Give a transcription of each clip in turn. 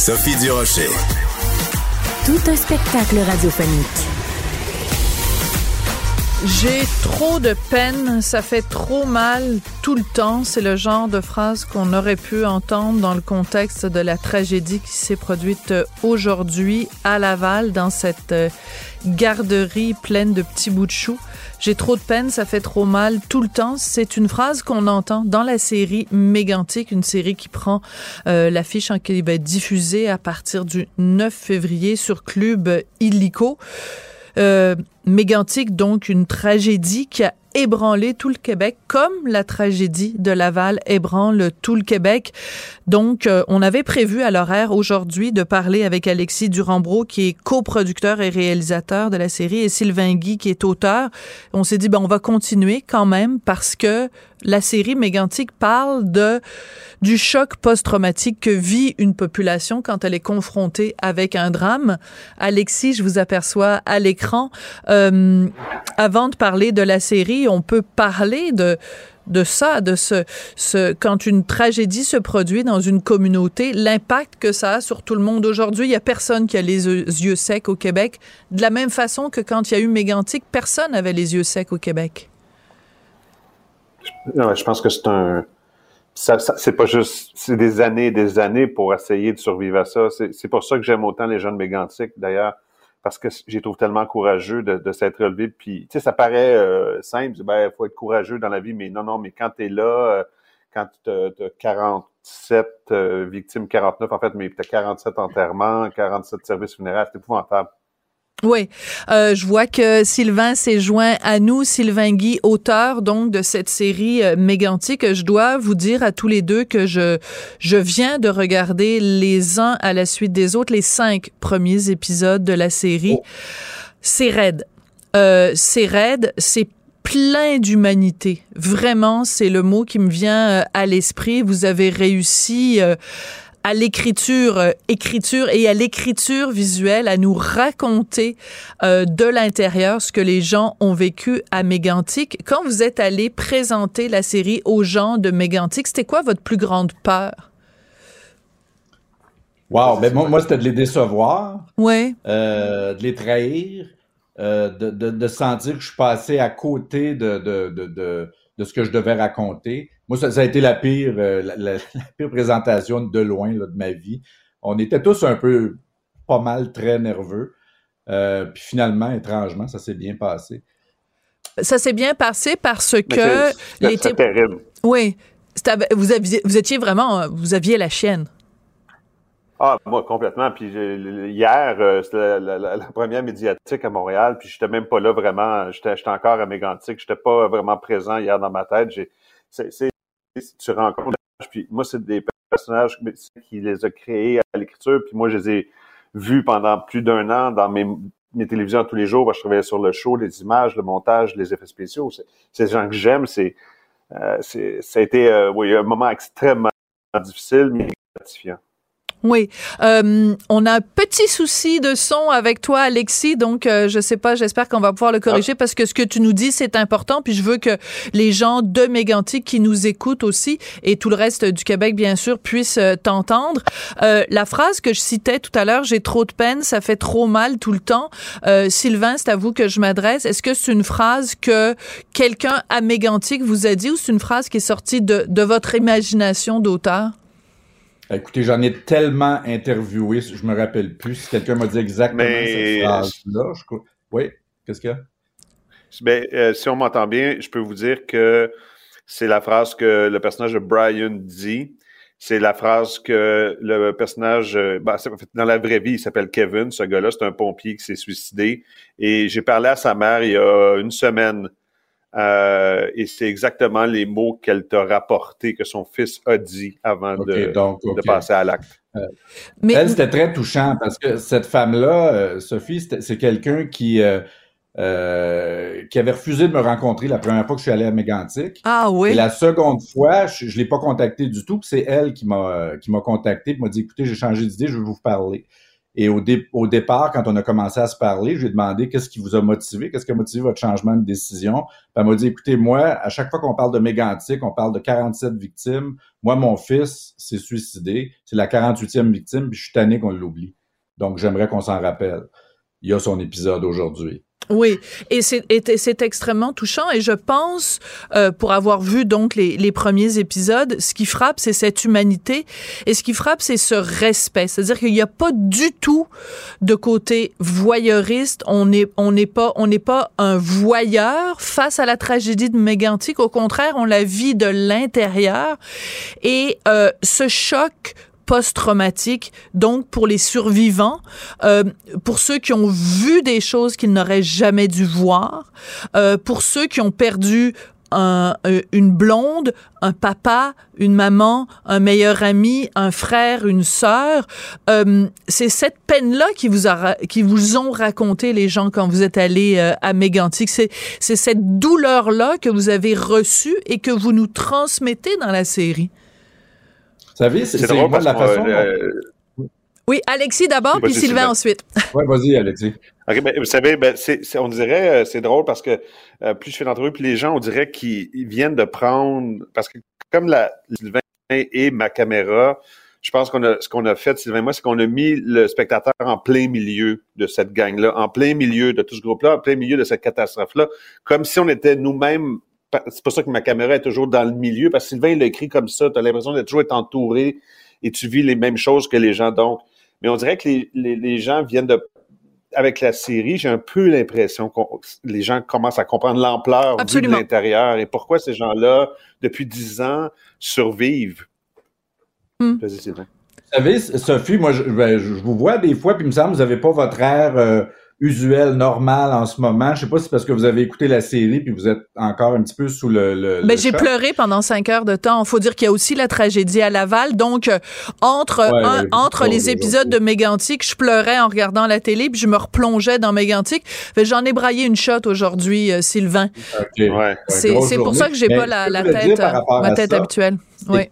Sophie Durocher. Tout un spectacle radiophonique. J'ai trop de peine, ça fait trop mal tout le temps. C'est le genre de phrase qu'on aurait pu entendre dans le contexte de la tragédie qui s'est produite aujourd'hui à Laval dans cette euh, garderie pleine de petits bouts de choux. J'ai trop de peine, ça fait trop mal tout le temps. C'est une phrase qu'on entend dans la série Mégantique, une série qui prend euh, l'affiche en qui va être diffusée à partir du 9 février sur Club Illico. Euh, Mégantique, donc une tragédie qui a ébranlé tout le Québec, comme la tragédie de Laval ébranle tout le Québec. Donc, euh, on avait prévu à l'horaire aujourd'hui de parler avec Alexis Durambro, qui est coproducteur et réalisateur de la série, et Sylvain Guy, qui est auteur. On s'est dit, ben, on va continuer quand même parce que la série Mégantique parle de du choc post-traumatique que vit une population quand elle est confrontée avec un drame. Alexis, je vous aperçois à l'écran. Euh, avant de parler de la série, on peut parler de de ça, de ce, quand une tragédie se produit dans une communauté, l'impact que ça a sur tout le monde. Aujourd'hui, il y a personne qui a les yeux secs au Québec, de la même façon que quand il y a eu Mégantic, personne n'avait les yeux secs au Québec. je pense que c'est un, ça, c'est pas juste, c'est des années et des années pour essayer de survivre à ça. C'est pour ça que j'aime autant les jeunes mégantiques, d'ailleurs, parce que j'ai trouve tellement courageux de, de s'être relevé. Puis, tu sais, ça paraît euh, simple, ben, faut être courageux dans la vie, mais non, non, mais quand tu es là, euh, quand tu as, 47 euh, victimes, 49 en fait, mais tu as 47 enterrements, 47 services funéraires, c'est épouvantable. Oui, euh, je vois que Sylvain s'est joint à nous, Sylvain Guy, auteur donc de cette série euh, mégantique. Je dois vous dire à tous les deux que je je viens de regarder les uns à la suite des autres les cinq premiers épisodes de la série. Oh. C'est raide. Euh, c'est raide, c'est plein d'humanité. Vraiment, c'est le mot qui me vient euh, à l'esprit. Vous avez réussi à l'écriture euh, écriture et à l'écriture visuelle à nous raconter euh, de l'intérieur ce que les gens ont vécu à Mégantic. Quand vous êtes allé présenter la série aux gens de Mégantic, c'était quoi votre plus grande peur? Wow, ben moi, moi c'était de les décevoir, ouais. Euh, de les trahir, de, de, de, sentir que je suis passé à côté de, de, de, de ce que je devais raconter. Moi, ça, a été la pire, euh, la, pire présentation de loin de ma vie. On était tous un peu pas mal très nerveux. Euh, puis finalement, étrangement, ça s'est bien passé. Ça s'est bien passé parce que c'était terrible. Oui, vous aviez, vous étiez vraiment, vous aviez la chienne. Ah, moi, complètement. Puis hier, euh, c'était la, première médiatique à Montréal, puis j'étais même pas là vraiment. J'étais encore à Mégantic. J'étais pas vraiment présent hier dans ma tête. C'est tu rencontres, puis moi, c'est des personnages qui les a créés à l'écriture, puis moi, je les ai vus pendant plus d'un an dans mes, télévisions tous les jours. je travaillais sur le show, les images, le montage, les effets spéciaux. C'est des gens que j'aime. C'est, euh, ça a été euh, oui, un moment extrêmement difficile, mais gratifiant. Oui. Euh, on a un petit souci de son avec toi, Alexis. Donc, euh, je sais pas, j'espère qu'on va pouvoir le corriger parce que ce que tu nous dis, c'est important. Puis je veux que les gens de Mégantic qui nous écoutent aussi et tout le reste du Québec, bien sûr, puissent euh, t'entendre. Euh, la phrase que je citais tout à l'heure, j'ai trop de peine, ça fait trop mal tout le temps. Sylvain, c'est à vous que je m'adresse. Est-ce que c'est une phrase que quelqu'un à Mégantic vous a dit ou c'est une phrase qui est sortie de, de votre imagination d'auteur? Écoutez, j'en ai tellement interviewé, je me rappelle plus. Si quelqu'un m'a dit exactement cette phrase-là, oui, qu'est-ce qu'il y a? Ben, euh, si on m'entend bien, je peux vous dire que c'est la phrase que le personnage de Brian dit. C'est la phrase que le personnage, euh, ben, dans la vraie vie, il s'appelle Kevin. Ce gars-là, c'est un pompier qui s'est suicidé. Et j'ai parlé à sa mère il y a une semaine Euh, et c'est exactement les mots qu'elle t'a rapportés, que son fils a dit avant de, de, passer à l'acte. Euh, mais... Elle, c'était très touchant parce que cette femme-là, euh, Sophie, c'est quelqu'un qui, euh, qui avait refusé de me rencontrer la première fois que je suis allé à Mégantic. Ah oui. Et la seconde fois, je, ne l'ai pas contacté du tout. C'est elle qui m'a qui m'a contacté, m'a dit écoutez, j'ai changé d'idée, je veux vous parler. Et au, départ, quand on a commencé à se parler, je lui ai demandé qu'est-ce qui vous a motivé, qu'est-ce qui a motivé votre changement de décision. Puis elle m'a dit, écoutez, moi, à chaque fois qu'on parle de Mégantic, on parle de 47 victimes. Moi, mon fils s'est suicidé. C'est la 48e victime, puis je suis tanné qu'on l'oublie. Donc, j'aimerais qu'on s'en rappelle. Il y a son épisode aujourd'hui. Oui, et c'est extrêmement touchant. Et je pense, euh, pour avoir vu donc les, les premiers épisodes, ce qui frappe, c'est cette humanité. Et ce qui frappe, c'est ce respect. C'est-à-dire qu'il n'y a pas du tout de côté voyeuriste. On n'est on n'est pas on n'est pas un voyeur face à la tragédie de Mégantic. Au contraire, on la vit de l'intérieur. Et euh, ce choc post-traumatique, donc pour les survivants, euh, pour ceux qui ont vu des choses qu'ils n'auraient jamais dû voir, euh, pour ceux qui ont perdu un, euh, une blonde, un papa, une maman, un meilleur ami, un frère, une sœur. Euh, c'est cette peine-là qui vous a, qui vous ont raconté les gens quand vous êtes allé euh, à Mégantic. C'est, c'est cette douleur-là que vous avez reçue et que vous nous transmettez dans la série. Vous savez, c'est drôle la façon. Euh, oui, Alexis d'abord, puis Sylvain, ensuite. Oui, vas-y, Alexis. Ben, vous savez, ben, on dirait, euh, c'est drôle parce que euh, plus je fais d'entrevue, plus les gens, on dirait qu'ils viennent de prendre, parce que comme la, Sylvain et ma caméra, je pense qu'on a, ce qu'on a fait, Sylvain et moi, c'est qu'on a mis le spectateur en plein milieu de cette gang-là, en plein milieu de tout ce groupe-là, en plein milieu de cette catastrophe-là, comme si on était nous-mêmes c'est pour ça que ma caméra est toujours dans le milieu, parce que Sylvain, il l'a écrit comme ça, tu as l'impression d'être toujours être entouré et tu vis les mêmes choses que les gens. Donc, mais on dirait que les, les, gens viennent de... Avec la série, j'ai un peu l'impression que les gens commencent à comprendre l'ampleur de l'intérieur et pourquoi ces gens-là, depuis dix ans, survivent. Hmm. Vous savez, Sophie, moi, je, ben, je, vous vois des fois, puis il me semble que vous n'avez pas votre air... Euh, usuel, normal en ce moment? Je sais pas si c'est parce que vous avez écouté la série puis vous êtes encore un petit peu sous le. le, ben, j'ai pleuré pendant cinq heures de temps. Il faut dire qu'il y a aussi la tragédie à Laval. Donc, euh, entre entre les épisodes de Mégantic, je pleurais en regardant la télé puis je me replongeais dans Mégantic. J'en ai braillé une shot aujourd'hui, euh, Sylvain. c'est pour ça que j'ai pas la, la tête, euh, ma tête habituelle. Oui.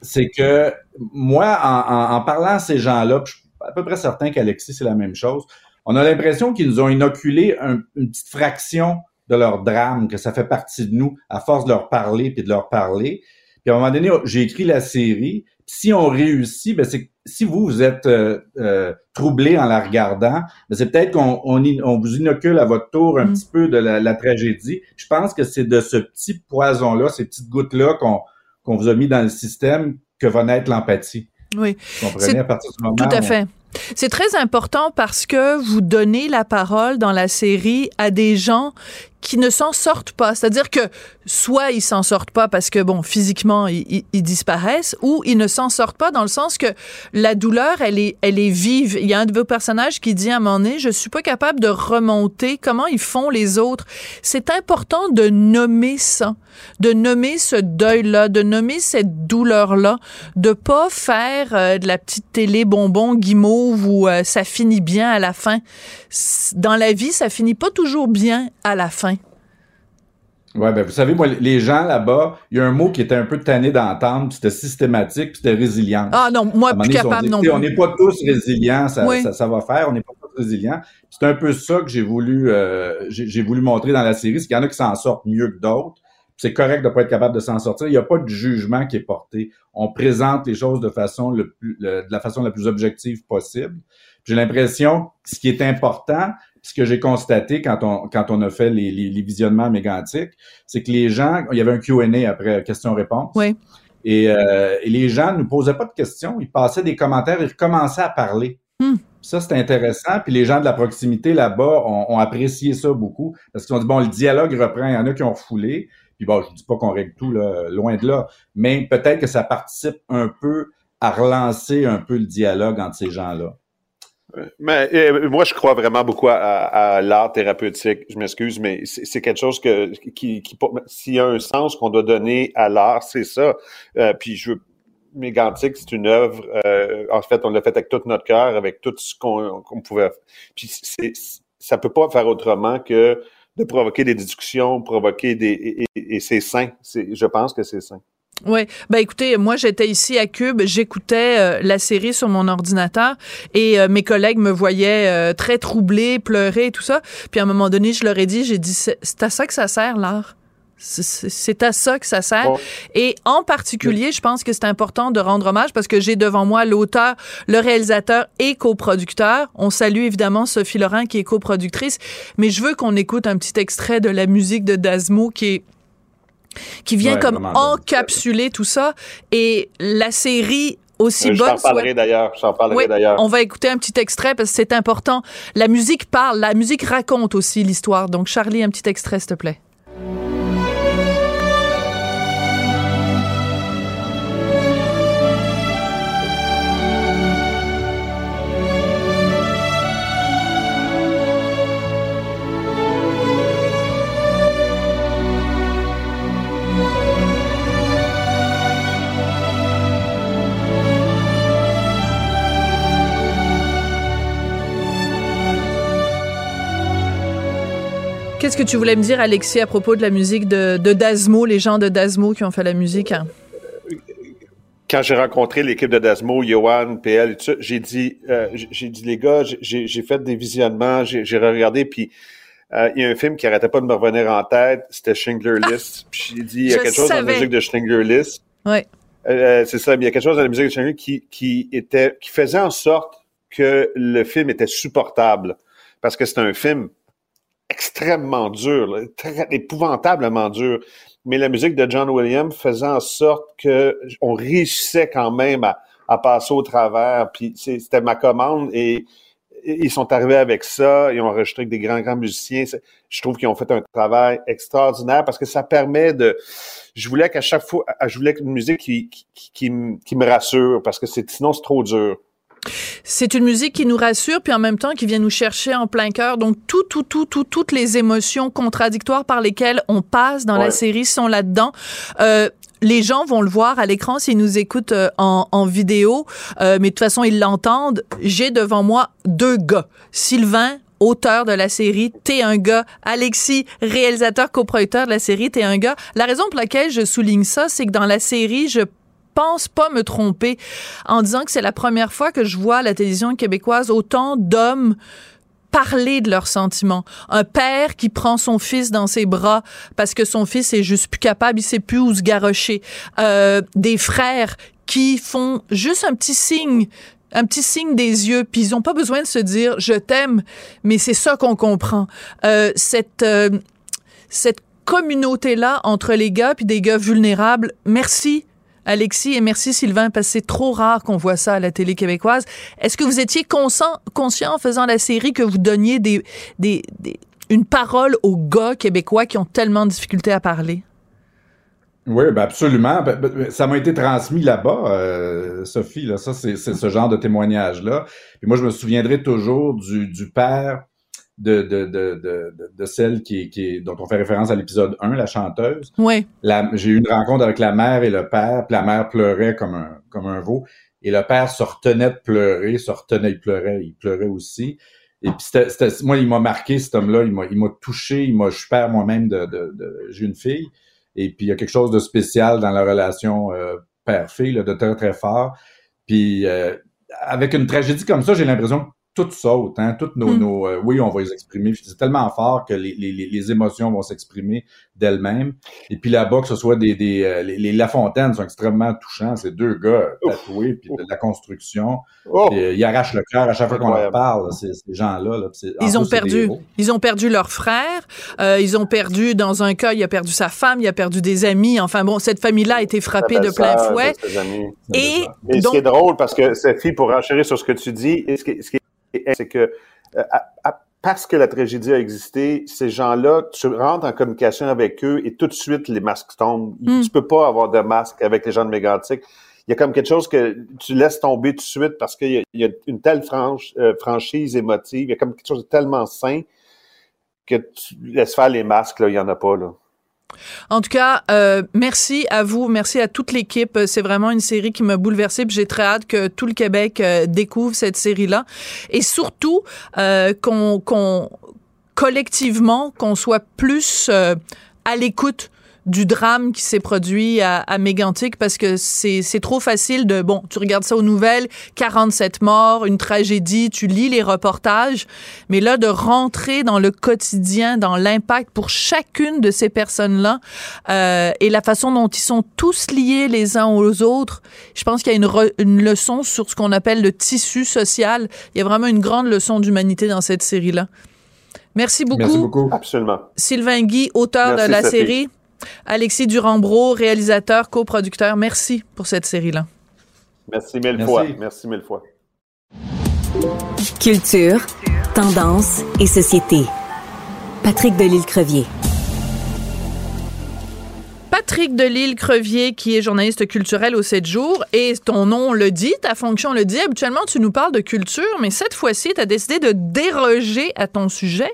C'est que moi, en, en, parlant à ces gens-là, je suis à peu près certain qu'Alexis, c'est la même chose on a l'impression qu'ils nous ont inoculé une petite fraction de leur drame, que ça fait partie de nous à force de leur parler puis de leur parler. Puis à un moment donné, j'ai écrit la série. Si on réussit, ben c'est si vous vous êtes euh, euh, troublé en la regardant, ben c'est peut-être qu'on on, vous inocule à votre tour un mm. petit peu de la, tragédie. Je pense que c'est de ce petit poison-là, ces petites gouttes-là qu'on qu'on vous a mis dans le système que va naître l'empathie. Oui. Vous comprenez à partir du moment Tout à fait. C'est très important parce que vous donnez la parole dans la série à des gens qui ne s'en sortent pas. C'est-à-dire que soit ils s'en sortent pas parce que, bon, physiquement, ils, disparaissent, ou ils ne s'en sortent pas dans le sens que la douleur, elle est, elle est vive. Il y a un de vos personnages qui dit à un moment donné, je suis pas capable de remonter. Comment ils font les autres? C'est important de nommer ça, de nommer ce deuil-là, de nommer cette douleur-là, de pas faire euh, de la petite télé bonbon guimauve où euh, ça finit bien à la fin. Dans la vie, ça finit pas toujours bien à la fin. Ouais, ben vous savez, moi, les gens là-bas, il y a un mot qui était un peu tanné d'entendre, c'était systématique, puis c'était résilience. Ah non, moi, plus capable non plus. On n'est pas tous résilients, ça, ça, va faire, on n'est pas tous résilients. C'est un peu ça que j'ai voulu, euh, j'ai voulu montrer dans la série, c'est qu'il y en a qui s'en sortent mieux que d'autres. C'est correct de pas être capable de s'en sortir. Il n'y a pas de jugement qui est porté. On présente les choses de façon le plus, de la façon la plus objective possible. J'ai l'impression, ce qui est important, ce que j'ai constaté quand on, quand on a fait les, les, visionnements mégantiques, c'est que les gens, il y avait un Q&A après question-réponse. Oui. Et, euh, et, les gens ne nous posaient pas de questions, ils passaient des commentaires, ils recommençaient à parler. Hmm. Ça, c'est intéressant. Puis les gens de la proximité là-bas ont, apprécié ça beaucoup parce qu'ils ont dit, bon, le dialogue reprend. Il y en a qui ont refoulé. Puis bon, je dis pas qu'on règle tout, là, loin de là. Mais peut-être que ça participe un peu à relancer un peu le dialogue entre ces gens-là. Mais euh, moi, je crois vraiment beaucoup à, l'art thérapeutique. Je m'excuse, mais c'est quelque chose que qui, qui s'il y a un sens qu'on doit donner à l'art, c'est ça. Euh, puis je Mégantic, c'est une œuvre. Euh, en fait, on l'a fait avec tout notre cœur, avec tout ce qu'on pouvait. Puis ça peut pas faire autrement que de provoquer des discussions, provoquer des et, et c'est sain. Je pense que c'est sain. Oui, ben écoutez, moi j'étais ici à Cube, j'écoutais euh, la série sur mon ordinateur et euh, mes collègues me voyaient euh, très troublés, pleurer et tout ça. Puis à un moment donné, je leur ai dit, j'ai dit, c'est à ça que ça sert l'art. C'est à ça que ça sert. Et en particulier, je pense que c'est important de rendre hommage parce que j'ai devant moi l'auteur, le réalisateur et coproducteur. On salue évidemment Sophie Laurent qui est coproductrice, mais je veux qu'on écoute un petit extrait de la musique de Dasmo qui est qui vient comme encapsuler tout ça. Et la série aussi bonne. J'en parlerai d'ailleurs. J'en parlerai d'ailleurs. On va écouter un petit extrait parce que c'est important. La musique parle, la musique raconte aussi l'histoire. Donc, Charlie, un petit extrait, s'il te plaît. Qu'est-ce que tu voulais me dire, Alexis, à propos de la musique de, de Dasmo, les gens de Dasmo qui ont fait la musique? Hein? Quand j'ai rencontré l'équipe de Dasmo, Johan, PL, j'ai dit, euh, j'ai dit, les gars, j'ai fait des visionnements, j'ai regardé, puis euh, il y a un film qui arrêtait pas de me revenir en tête, c'était Schindler ah! List. puis j'ai dit, il y a quelque chose dans la musique de Schindler List. Oui. Euh, c'est ça, il y a quelque chose dans la musique de Schindler qui, qui était, qui faisait en sorte que le film était supportable. Parce que c'est un film extrêmement dur, très, épouvantablement dur. Mais la musique de John Williams faisait en sorte que on réussissait quand même à, à passer au travers. Puis c'était ma commande et, ils sont arrivés avec ça. Ils ont enregistré avec des grands, grands musiciens. Je trouve qu'ils ont fait un travail extraordinaire parce que ça permet de... Je voulais qu'à chaque fois... Je voulais une musique qui, qui, qui, qui me rassure parce que sinon c'est trop dur. C'est une musique qui nous rassure, puis en même temps qui vient nous chercher en plein cœur. Donc tout, tout, tout, tout, toutes les émotions contradictoires par lesquelles on passe dans la série sont là-dedans. Euh, les gens vont le voir à l'écran s'ils nous écoutent euh, en, en, vidéo, euh, mais de toute façon ils l'entendent. J'ai devant moi deux gars, Sylvain auteur de la série, t'es un gars. Alexis, réalisateur, coproducteur de la série, t'es un gars. La raison pour laquelle je souligne ça, c'est que dans la série, je pense pas me tromper en disant que c'est la première fois que je vois à la télévision québécoise autant d'hommes parler de leurs sentiments. Un père qui prend son fils dans ses bras parce que son fils est juste plus capable, il sait plus où se garrocher. Euh, des frères qui font juste un petit signe un petit signe des yeux, puis ils ont pas besoin de se dire je t'aime, mais c'est ça qu'on comprend. Euh, cette euh, cette communauté là entre les gars puis des gars vulnérables. Merci Alexis, et merci Sylvain, parce que c'est trop rare qu'on voit ça à la télé québécoise. Est-ce que vous étiez conscient, conscient en faisant la série que vous donniez des, des, une parole aux gars québécois qui ont tellement de difficultés à parler? Oui, ben absolument. Ben, ben, ça m'a été transmis là-bas, euh, Sophie. Là, ça, c'est ce genre de témoignage-là. Puis moi, je me souviendrai toujours du, du père de, de, de, de, celle qui, qui dont on fait référence à l'épisode 1, la chanteuse. Oui. J'ai eu une rencontre avec la mère et le père, puis la mère pleurait comme un, comme un veau, et le père se retenait de pleurer, se retenait, il pleurait, il pleurait aussi. Et puis c'était, moi, il m'a marqué cet homme-là, il m'a, il m'a touché, il m'a, je père moi-même de, de, de j'ai une fille, et puis il y a quelque chose de spécial dans la relation euh, père-fille, de très très fort. Puis euh, avec une tragédie comme ça, j'ai l'impression tout saute, hein, toutes nos, mm. nos euh, oui, on va les exprimer. C'est tellement fort que les, les, les émotions vont s'exprimer d'elles-mêmes. Et puis là-bas, que ce soit des, des euh, les, les Lafontaine sont extrêmement touchants. Ces deux gars tatoués, puis de la construction. Oh. Euh, ils arrachent le cœur à chaque fois qu'on leur parle. Ces, ces gens-là. Là, ils ont perdu. Ils ont perdu leur frère. Euh, ils ont perdu, dans un cas, il a perdu sa femme, il a perdu des amis. Enfin bon, cette famille-là a été frappée de plein fouet. Et, et donc, ce qui est drôle, parce que Sophie, pour enchérir sur ce que tu dis, ce qui, ce qui c'est que euh, parce que la tragédie a existé, ces gens-là, tu rentres en communication avec eux et tout de suite les masques tombent. Mm. Tu peux pas avoir de masque avec les gens de Mégantic. il y a comme quelque chose que tu laisses tomber tout de suite parce qu'il y, a une telle euh, franchise émotive, il y a comme quelque chose de tellement sain que tu laisses faire les masques, là, il n'y en a pas. Là. En tout cas, euh, merci à vous, merci à toute l'équipe. C'est vraiment une série qui m'a bouleversée. J'ai très hâte que tout le Québec euh, découvre cette série-là et surtout qu'on collectivement qu'on soit plus à l'écoute du drame qui s'est produit à, à Mégantic parce que c'est trop facile de, bon, tu regardes ça aux nouvelles, 47 morts, une tragédie, tu lis les reportages, mais là, de rentrer dans le quotidien, dans l'impact pour chacune de ces personnes-là euh, et la façon dont ils sont tous liés les uns aux autres, je pense qu'il y a une, une leçon sur ce qu'on appelle le tissu social. Il y a vraiment une grande leçon d'humanité dans cette série-là. Merci beaucoup. Merci beaucoup. Absolument. Sylvain Guy, auteur de la série. Alexis Durambro, réalisateur, coproducteur, merci pour cette série-là. Merci mille fois. Merci mille fois. Culture, tendance et société. Patrick Delisle-Crevier. Patrick Delisle-Crevier, qui est journaliste culturel au 7 jours, et ton nom le dit, ta fonction le dit. Habituellement, tu nous parles de culture, mais cette fois-ci, tu as décidé de déroger à ton sujet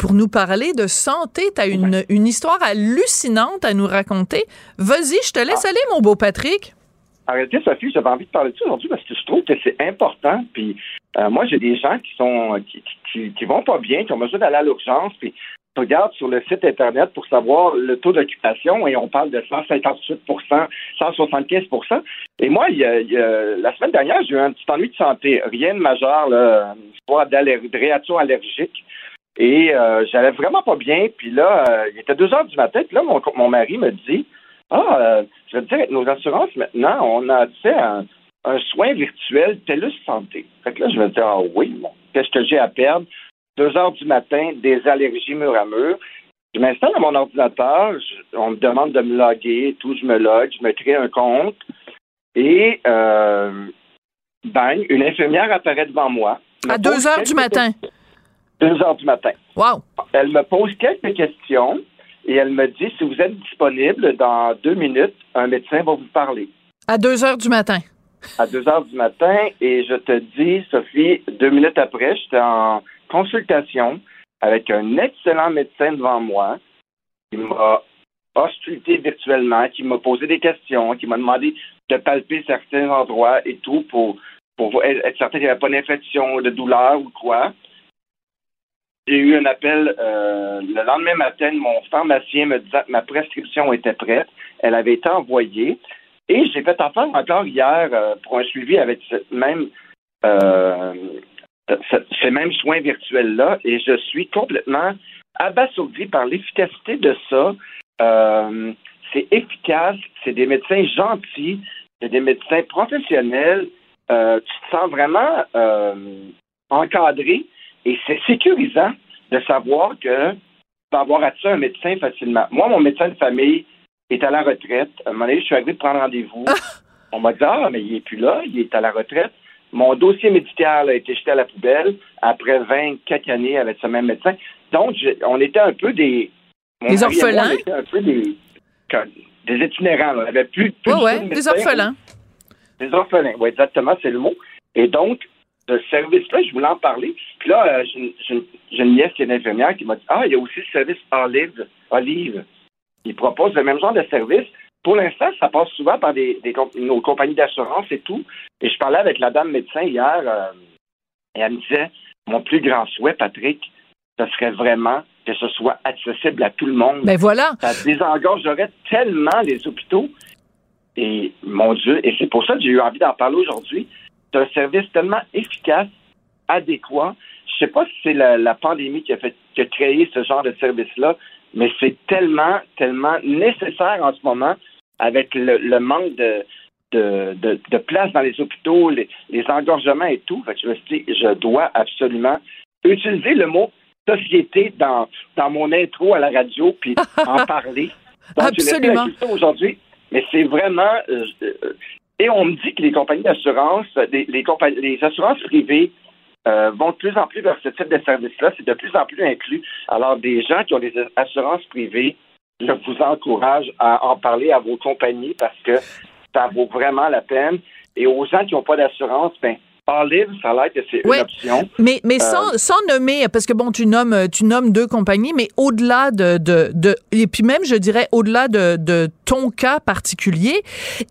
pour nous parler de santé. Tu as une, une, histoire hallucinante à nous raconter. Vas-y, je te laisse ah. aller, mon beau Patrick. Réalité, Sophie, j'avais envie de parler de ça aujourd'hui parce que je trouve que c'est important. Puis euh, moi, j'ai des gens qui sont qui, qui, vont pas bien, qui ont besoin d'aller à l'urgence. Puis tu regardes sur le site Internet pour savoir le taux d'occupation et on parle de 158% 175% Et moi, il y a, la semaine dernière, j'ai eu un petit ennui de santé. Rien de majeur, là, une histoire de réaction allergique. Et euh, j'allais vraiment pas bien. Puis là, euh, il était deux heures du matin. Puis là, mon, mon mari me dit Ah, euh, je veux dire, avec nos assurances, maintenant, on a accès à un, soin virtuel TELUS Santé. Fait que là, je me dis Ah oui, bon, qu'est-ce que j'ai à perdre? Deux heures du matin, des allergies mur à mur. Je m'installe à mon ordinateur, on me demande de me loguer, tout, je me log, je me crée un compte. Et, euh, bang, une infirmière apparaît devant moi. À deux heures du matin. 2 heures du matin. Wow. Elle me pose quelques questions et elle me dit si vous êtes disponible dans deux minutes, un médecin va vous parler. À 2 heures du matin. À 2 heures du matin et je te dis, Sophie, deux minutes après, j'étais en consultation avec un excellent médecin devant moi qui m'a ausculté virtuellement, qui m'a posé des questions, qui m'a demandé de palper certains endroits et tout pour, pour être certain qu'il n'y avait pas d'infection, de douleur ou quoi. J'ai eu un appel euh, le lendemain matin. Mon pharmacien me disait que ma prescription était prête. Elle avait été envoyée. Et j'ai fait affaire encore hier euh, pour un suivi avec ce même, euh, ces mêmes soins virtuels-là. Et je suis complètement abasourdi par l'efficacité de ça. c'est efficace. C'est des médecins gentils. C'est des médecins professionnels. tu te sens vraiment encadré. Et c'est sécurisant de savoir que tu peux avoir accès à un médecin facilement. Moi, mon médecin de famille est à la retraite. À un moment donné, je suis arrivé de prendre rendez-vous. On m'a dit Ah, mais il n'est plus là, il est à la retraite. Mon dossier médical a été jeté à la poubelle après 24 années avec ce même médecin. Donc, on était un peu des. Des orphelins? on était un peu des, des itinérants. On avait plus. plus ouais, des orphelins. Des orphelins, oui, exactement, c'est le mot. Et donc, ce service-là, je voulais en parler. Puis là, euh, j'ai une, nièce qui est infirmière qui m'a dit Ah, il y a aussi le service Olive. Olive. Ils proposent le même genre de service. Pour l'instant, ça passe souvent par des, nos compagnies d'assurance et tout. Et je parlais avec la dame médecin hier euh, et elle me disait Mon plus grand souhait, Patrick, ce serait vraiment que ce soit accessible à tout le monde. Mais ben voilà. Ça désengorgerait tellement les hôpitaux. Et mon Dieu, et c'est pour ça que j'ai eu envie d'en parler aujourd'hui. C'est un service tellement efficace, adéquat. Je sais pas si c'est la, pandémie qui a fait qui a créé ce genre de service-là, mais c'est tellement, tellement nécessaire en ce moment avec le, manque de, de, place dans les hôpitaux, les, engorgements et tout. je me suis dit, je dois absolument utiliser le mot société dans, dans mon intro à la radio puis en parler. Donc, absolument. aujourd'hui. Mais c'est vraiment, euh, euh, et on me dit que les compagnies d'assurance, les, assurances privées euh, vont de plus en plus vers ce type de service-là. C'est de plus en plus inclus. Alors, des gens qui ont des assurances privées, je vous encourage à en parler à vos compagnies parce que ça vaut vraiment la peine. Et aux gens qui n'ont pas d'assurance, ben, libre, ça a l'air que c'est une option. Mais, mais sans, euh, sans, nommer, parce que bon, tu nommes, tu nommes deux compagnies, mais au-delà de, de, de, et puis même, je dirais, au-delà de, de ton cas particulier,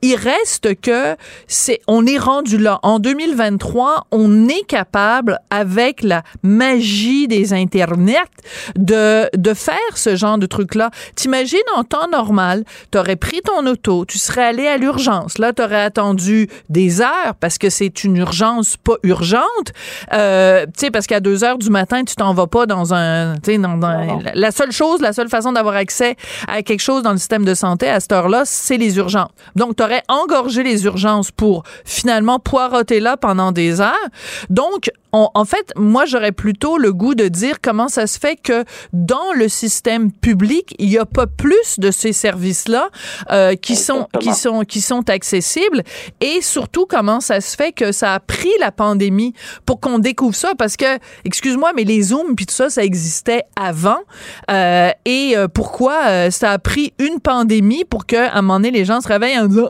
il reste que c'est, on est rendu là. En 2023, on est capable, avec la magie des Internets, de, de faire ce genre de truc-là. T'imagines, en temps normal, t'aurais pris ton auto, tu serais allé à l'urgence. Là, t'aurais attendu des heures parce que c'est une urgence pas urgente, euh, tu sais, parce qu'à 2 heures du matin, tu t'en vas pas dans un, tu sais, dans, la seule chose, la seule façon d'avoir accès à quelque chose dans le système de santé à cette heure-là, c'est les urgences. Donc, tu aurais engorgé les urgences pour finalement poireauter là pendant des heures. Donc, en fait, moi, j'aurais plutôt le goût de dire comment ça se fait que dans le système public, il n'y a pas plus de ces services-là euh, qui sont qui sont qui sont accessibles, et surtout comment ça se fait que ça a pris la pandémie pour qu'on découvre ça, parce que excuse-moi, mais les zooms puis tout ça, ça existait avant, euh, et euh, pourquoi euh, ça a pris une pandémie pour que à un moment donné les gens se réveillent en disant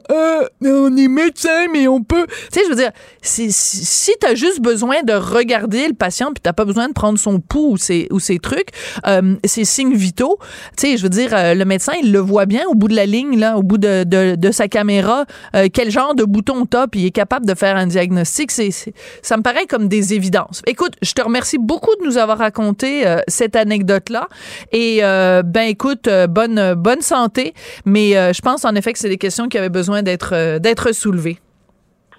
on est médecin mais on peut, tu sais, je veux dire, si si, t'as juste besoin de regarder le patient, puis t'as pas besoin de prendre son pouls ou ses, ou ses trucs, ses signes vitaux. Tu sais, je veux dire, le médecin, il le voit bien au bout de la ligne, là, au bout de, de, sa caméra, quel genre de bouton t'as, puis il est capable de faire un diagnostic. C'est, ça me paraît comme des évidences. Écoute, je te remercie beaucoup de nous avoir raconté euh, cette anecdote-là. Et ben écoute, bonne bonne santé. Mais je pense en effet que c'est des questions qui avaient besoin d'être d'être soulevées.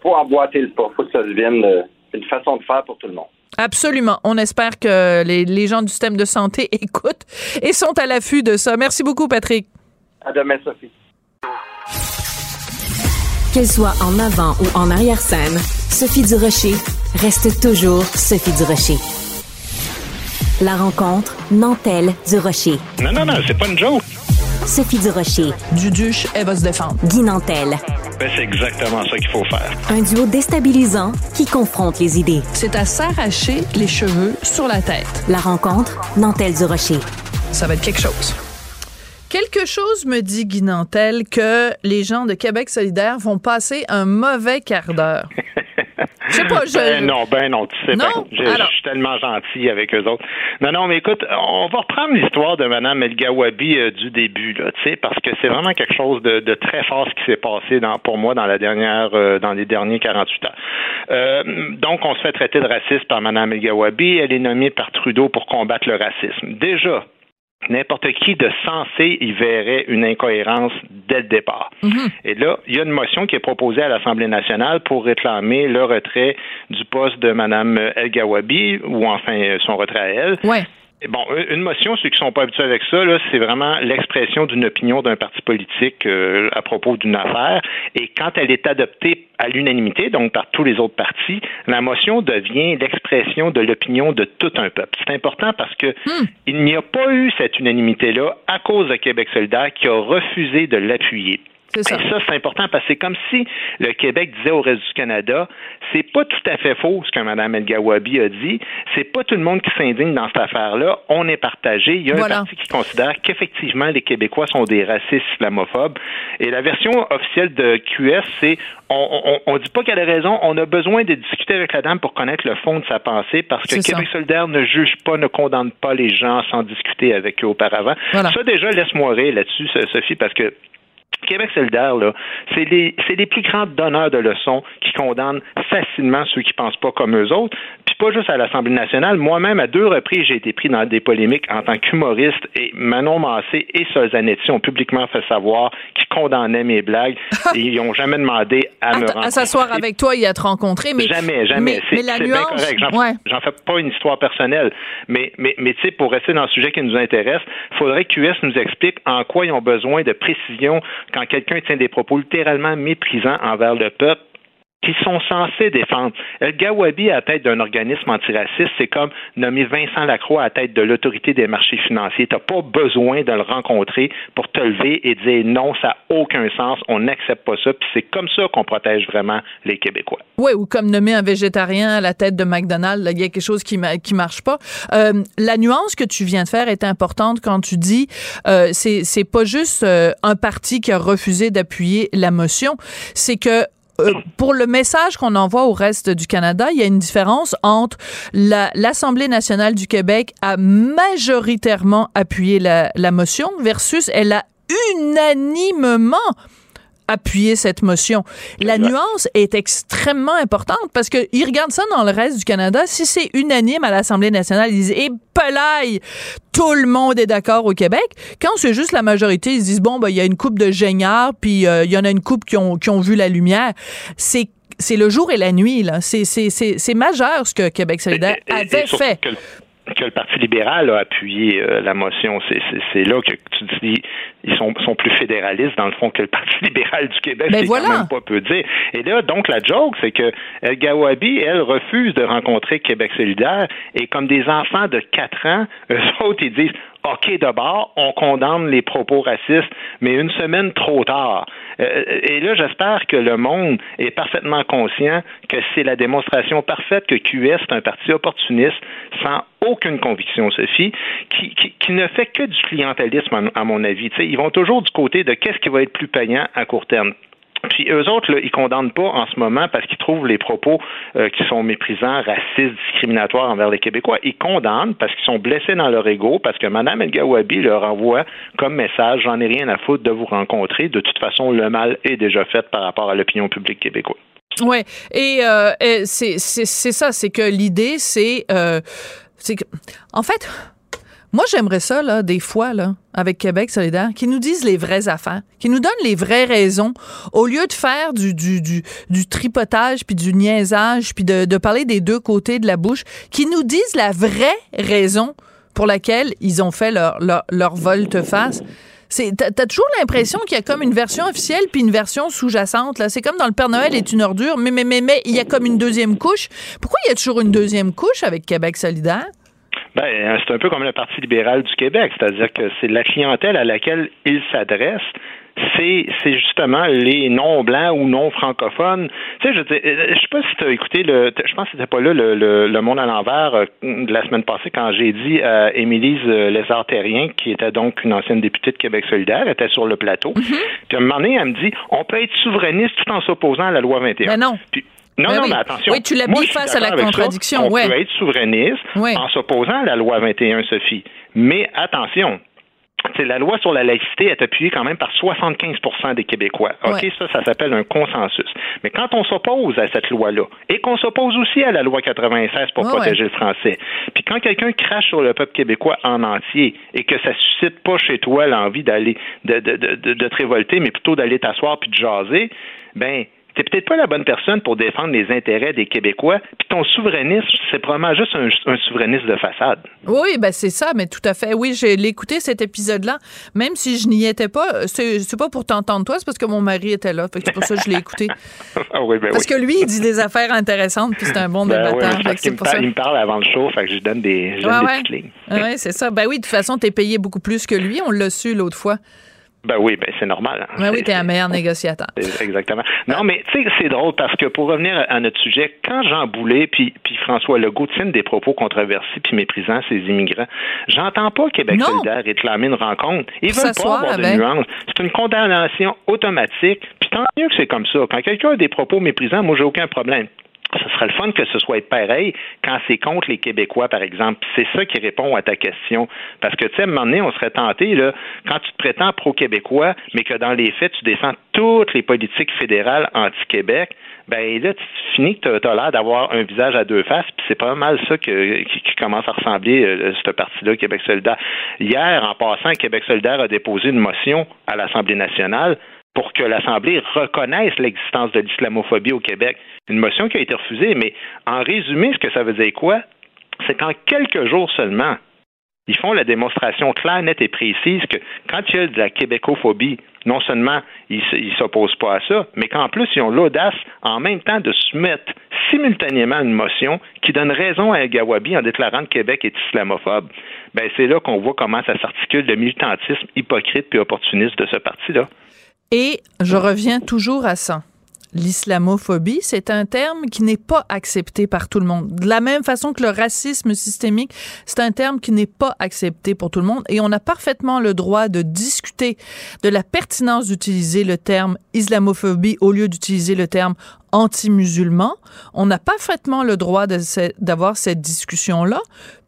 Faut emboîter le pas. Faut que ça devienne une façon de faire pour tout le monde. Absolument. On espère que les, les, gens du système de santé écoutent et sont à l'affût de ça. Merci beaucoup, Patrick. À demain, Sophie. Qu'elle soit en avant ou en arrière-scène, Sophie Durocher reste toujours Sophie Durocher. La rencontre Nantel Durocher. Non, non, non, c'est pas une joke. Sophie Durocher. Duduche, elle va se défendre. Guy Nantel. Ben, c'est exactement ça qu'il faut faire. Un duo déstabilisant qui confronte les idées. C'est à s'arracher les cheveux sur la tête. La rencontre Nantel Durocher. Ça va être quelque chose. Quelque chose me dit, Guy Nantel, que les gens de Québec solidaire vont passer un mauvais quart d'heure. Je sais pas, je... Ben non, ben non, tu sais non? Je, suis tellement gentil avec eux autres. Non, non, mais écoute, on va reprendre l'histoire de Mme El Gawabi euh, du début, là, tu sais, parce que c'est vraiment quelque chose de, de très fort ce qui s'est passé dans, pour moi dans la dernière, euh, dans les derniers 48 heures. Euh, donc, on se fait traiter de raciste par Mme El Gawabi. Elle est nommée par Trudeau pour combattre le racisme. Déjà, n'importe qui de sensé y verrait une incohérence dès le départ. Mhm. Et là, il y a une motion qui est proposée à l'Assemblée nationale pour réclamer le retrait du poste de Mme El Gawabi, ou enfin son retrait à elle. Ouais. Bon, une motion, ceux qui sont pas habitués avec ça, c'est vraiment l'expression d'une opinion d'un parti politique euh, à propos d'une affaire. Et quand elle est adoptée à l'unanimité, donc par tous les autres partis, la motion devient l'expression de l'opinion de tout un peuple. C'est important parce que hmm. il n'y a pas eu cette unanimité-là à cause de Québec solidaire qui a refusé de l'appuyer. Ça. Et ça, c'est important parce que c'est comme si le Québec disait au reste du Canada, c'est pas tout à fait faux ce que Mme El Gawabi a dit. C'est pas tout le monde qui s'indigne dans cette affaire-là. On est partagé. Il y a voilà. un parti qui considère qu'effectivement les Québécois sont des racistes islamophobes. Et la version officielle de QS, c'est on, on, on dit pas qu'elle a raison. On a besoin de discuter avec la dame pour connaître le fond de sa pensée parce que Québec ça. solidaire ne juge pas, ne condamne pas les gens sans discuter avec eux auparavant. Voilà. Ça déjà laisse-moi rire là-dessus, Sophie, parce que Québec solidaire, là, c'est les, c'est les plus grands donneurs de leçons qui condamnent facilement ceux qui pensent pas comme eux autres. Puis pas juste à l'Assemblée nationale. Moi-même, à deux reprises, j'ai été pris dans des polémiques en tant qu'humoriste et Manon Massé et Sol Zanetti ont publiquement fait savoir qu'ils condamnaient mes blagues et ils n'ont jamais demandé à, me rencontrer. À s'asseoir avec toi et à te rencontrer, mais... Jamais, jamais. Mais, c'est, mais la c'est nuance... bien correct. J'en, ouais. j'en fais pas une histoire personnelle. Mais, mais, mais tu sais, pour rester dans le sujet qui nous intéresse, il faudrait que QS nous explique en quoi ils ont besoin de précision quand quelqu'un tient des propos littéralement méprisants envers le peuple qui sont censés défendre. El Gawabi à la tête d'un organisme antiraciste, c'est comme nommer Vincent Lacroix à la tête de l'autorité des marchés financiers. Tu n'as pas besoin de le rencontrer pour te lever et dire non, ça n'a aucun sens, on n'accepte pas ça. Puis c'est comme ça qu'on protège vraiment les Québécois. Oui, ou comme nommer un végétarien à la tête de McDonald's, il y a quelque chose qui qui marche pas. Euh, la nuance que tu viens de faire est importante quand tu dis euh, c'est pas juste euh, un parti qui a refusé d'appuyer la motion, c'est que euh, pour le message qu'on envoie au reste du Canada, il y a une différence entre l'Assemblée nationale du Québec a majoritairement appuyé la, la motion versus elle a unanimement appuyer cette motion. La nuance est extrêmement importante parce qu'ils regardent ça dans le reste du Canada. Si c'est unanime à l'Assemblée nationale, ils disent, et eh, tout le monde est d'accord au Québec. Quand c'est juste la majorité, ils disent, bon, ben, il y a une coupe de géniards, puis euh, il y en a une coupe qui ont, qui ont vu la lumière. C'est c'est le jour et la nuit, là. C'est majeur ce que Québec solidaire avait fait que le Parti libéral a appuyé euh, la motion. C'est là que tu dis ils sont, sont plus fédéralistes dans le fond que le Parti libéral du Québec. Ben c'est quand même pas peu dire. Et là, donc la joke, c'est que El Gawabi, elle refuse de rencontrer Québec solidaire et comme des enfants de 4 ans, eux autres, ils disent OK, d'abord, on condamne les propos racistes, mais une semaine trop tard. Euh, et là, j'espère que le monde est parfaitement conscient que c'est la démonstration parfaite que QS est un parti opportuniste sans aucune conviction, Sophie, qui, qui, ne fait que du clientélisme, à, mon avis. ils vont toujours du côté de qu'est-ce qui va être plus payant à court terme. Puis eux autres, là, ils condamnent pas en ce moment parce qu'ils trouvent les propos euh, qui sont méprisants, racistes, discriminatoires envers les Québécois. Ils condamnent parce qu'ils sont blessés dans leur ego, parce que Mme El Gawabi leur envoie comme message j'en ai rien à foutre de vous rencontrer. De toute façon, le mal est déjà fait par rapport à l'opinion publique québécoise. Oui, et, euh, c'est ça, c'est que l'idée, c'est euh, en fait, moi, j'aimerais ça, là, des fois, là, avec Québec solidaire, qui nous disent les vraies affaires, qui nous donnent les vraies raisons, au lieu de faire du, du, du, du tripotage, puis du niaisage, puis de, de parler des deux côtés de la bouche, qui nous disent la vraie raison pour laquelle ils ont fait leur, leur, leur volte-face. T'as, toujours l'impression qu'il y a comme une version officielle puis une version sous-jacente. C'est comme dans le Père Noël est une ordure, mais mais mais mais il y a comme une deuxième couche. Pourquoi il y a toujours une deuxième couche avec Québec solidaire? Ben, c'est un peu comme le Parti libéral du Québec, c'est-à-dire que c'est la clientèle à laquelle il s'adresse c'est c'est justement les non blancs ou non francophones. Tu sais, je je sais pas si tu as écouté le je pense que c'était pas là le, le, monde à l'envers euh, de la semaine passée quand j'ai dit à Émilise euh, Lézard-Terrien qui était donc une ancienne députée de Québec solidaire, était sur le plateau. Mm-hmm. Puis à un moment donné, elle me dit on peut être souverainiste tout en s'opposant à la loi 21. Mais non. Non, ben non, mais attention. Oui, tu l'as mis face à la contradiction. On peut être souverainiste en s'opposant à la loi 21, Sophie. Mais attention, la loi sur la laïcité est appuyée quand même par 75 des Québécois. OK, ça, ça s'appelle un consensus. Mais quand on s'oppose à cette loi-là, et qu'on s'oppose aussi à la loi 96 pour protéger le français, puis quand quelqu'un crache sur le peuple québécois en entier et que ça suscite pas chez toi l'envie d'aller de, de, de, de, te révolter, mais plutôt d'aller t'asseoir puis de jaser, ben t'es peut-être pas la bonne personne pour défendre les intérêts des Québécois, puis ton souverainisme, c'est probablement juste un, un, souverainisme de façade. Oui, ben c'est ça, mais tout à fait. Oui, j'ai écouté cet épisode-là, même si je n'y étais pas. C'est pas pour t'entendre toi, c'est parce que mon mari était là. c'est pour ça que je l'ai écouté. ah oui, ben parce que lui, il dit des affaires intéressantes, puis c'est un bon ben débatteur. Oui, il, me parle, il me parle avant le show, fait que je donne des, je donne des petites lignes. oui, c'est ça. Ben oui, de toute façon, t'es payé beaucoup plus que lui. On l'a su l'autre fois. Ben oui, ben c'est normal. Hein. Ben oui, t'es un meilleur négociateur. Exactement. Non, mais tu sais, c'est drôle parce que pour revenir à notre sujet, quand Jean Boulet puis, puis François Legault tiennent des propos controversés puis méprisant ces immigrants, j'entends pas Québec solidaire réclamer une rencontre. Ils veulent pas avoir de nuances. C'est une condamnation automatique. Puis tant mieux que c'est comme ça. Quand quelqu'un a des propos méprisants, moi j'ai aucun problème ce serait le fun que ce soit pareil quand c'est contre les Québécois, par exemple. C'est ça qui répond à ta question. Parce que, tu sais, à un moment donné, on serait tenté, là, quand tu te prétends pro-québécois, mais que dans les faits, tu défends toutes les politiques fédérales anti-Québec, ben là, tu finis que tu as, l'air d'avoir un visage à deux faces, puis c'est pas mal ça qui, commence à ressembler, euh, cette partie-là, Québec solidaire. Hier, en passant, Québec solidaire a déposé une motion à l'Assemblée nationale pour que l'Assemblée reconnaisse l'existence de l'islamophobie au Québec. Une motion qui a été refusée, mais en résumé, ce que ça veut dire quoi? C'est qu'en quelques jours seulement, ils font la démonstration claire, nette et précise que quand il y a de la québécophobie non seulement ils ne s'opposent pas à ça, mais qu'en plus, ils ont l'audace en même temps de soumettre simultanément une motion qui donne raison à El Gawabi en déclarant que Québec est islamophobe. Ben, c'est là qu'on voit comment ça s'articule le militantisme hypocrite puis opportuniste de ce parti-là. Et je reviens toujours à ça. L'islamophobie, c'est un terme qui n'est pas accepté par tout le monde. De la même façon que le racisme systémique, c'est un terme qui n'est pas accepté pour tout le monde et on a parfaitement le droit de discuter de la pertinence d'utiliser le terme islamophobie au lieu d'utiliser le terme anti-musulman. On a parfaitement le droit d'avoir cette discussion-là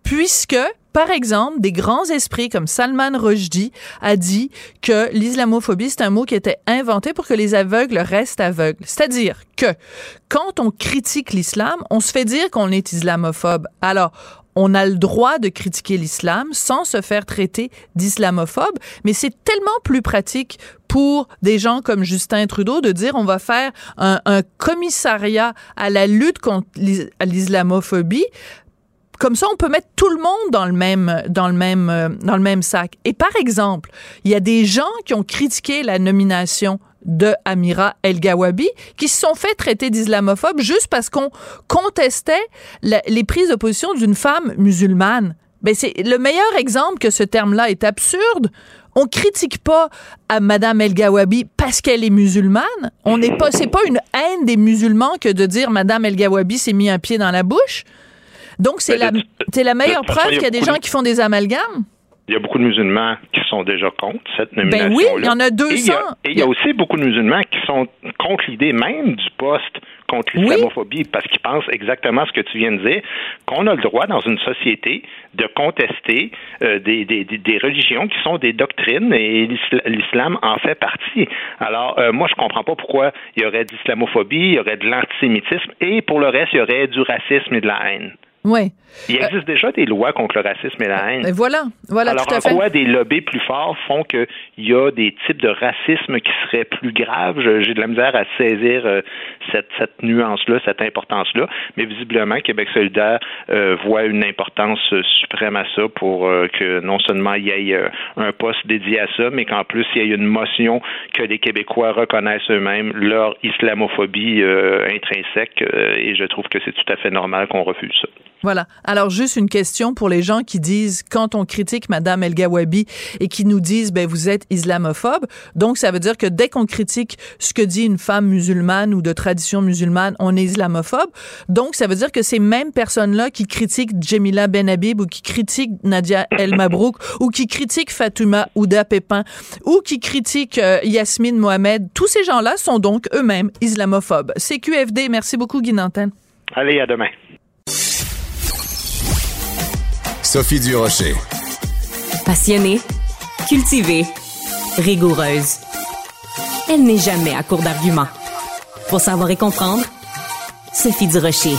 puisque par exemple, des grands esprits comme Salman Rushdie a dit que l'islamophobie, c'est un mot qui était inventé pour que les aveugles restent aveugles. C'est-à-dire que quand on critique l'islam, on se fait dire qu'on est islamophobe. Alors, on a le droit de critiquer l'islam sans se faire traiter d'islamophobe, mais c'est tellement plus pratique pour des gens comme Justin Trudeau de dire on va faire un, un commissariat à la lutte contre l'islamophobie comme ça, on peut mettre tout le monde dans le même, dans le même, euh, dans le même sac. Et par exemple, il y a des gens qui ont critiqué la nomination de Amira El Gawabi qui se sont fait traiter d'islamophobes juste parce qu'on contestait les prises de position d'une femme musulmane. Ben c'est le meilleur exemple que ce terme-là est absurde. On critique pas à Madame El Gawabi parce qu'elle est musulmane. On n'est pas, c'est pas une haine des musulmans que de dire Madame El Gawabi s'est mis un pied dans la bouche. Donc, c'est la, la meilleure preuve qu'il y a des gens qui font des amalgames? Il y a beaucoup de musulmans qui sont déjà contre cette nomination. Ben oui, il y en a 200. Et il y a, aussi beaucoup de musulmans qui sont contre l'idée même du poste contre l'islamophobie parce qu'ils pensent exactement ce que tu viens de dire, qu'on a le droit dans une société de contester euh, des, des, des, religions qui sont des doctrines et l'islam en fait partie. Alors, euh, moi, je comprends pas pourquoi il y aurait d'islamophobie, il y aurait de l'antisémitisme et pour le reste, il y aurait du racisme et de la haine. Oui. Il existe déjà des lois contre le racisme et la haine. Mais voilà, voilà Alors, tout à en quoi des lobbies plus forts font qu'il y a des types de racisme qui seraient plus graves? J'ai de la misère à saisir euh, cette, cette nuance-là, cette importance-là. Mais visiblement, Québec solidaire euh, voit une importance euh, suprême à ça pour que non seulement il y ait un poste dédié à ça, mais qu'en plus, il y ait une motion que les Québécois reconnaissent eux-mêmes leur islamophobie intrinsèque. et je trouve que c'est tout à fait normal qu'on refuse ça. Voilà. Alors, juste une question pour les gens qui disent, quand on critique Madame El Gawabi et qui nous disent, ben, vous êtes islamophobe. Donc, ça veut dire que dès qu'on critique ce que dit une femme musulmane ou de tradition musulmane, on est islamophobe. Donc, ça veut dire que ces mêmes personnes-là qui critiquent Jemila Benhabib ou qui critiquent Nadia El Mabrouk ou qui critiquent Fatouma Ouda Pépin ou qui critiquent euh, Yasmine Mohamed, tous ces gens-là sont donc eux-mêmes islamophobes. CQFD, merci beaucoup, Guy Allez, à demain. Sophie Durocher. Passionnée, cultivée, rigoureuse. Elle n'est jamais à court d'arguments. Pour savoir et comprendre, Sophie Durocher.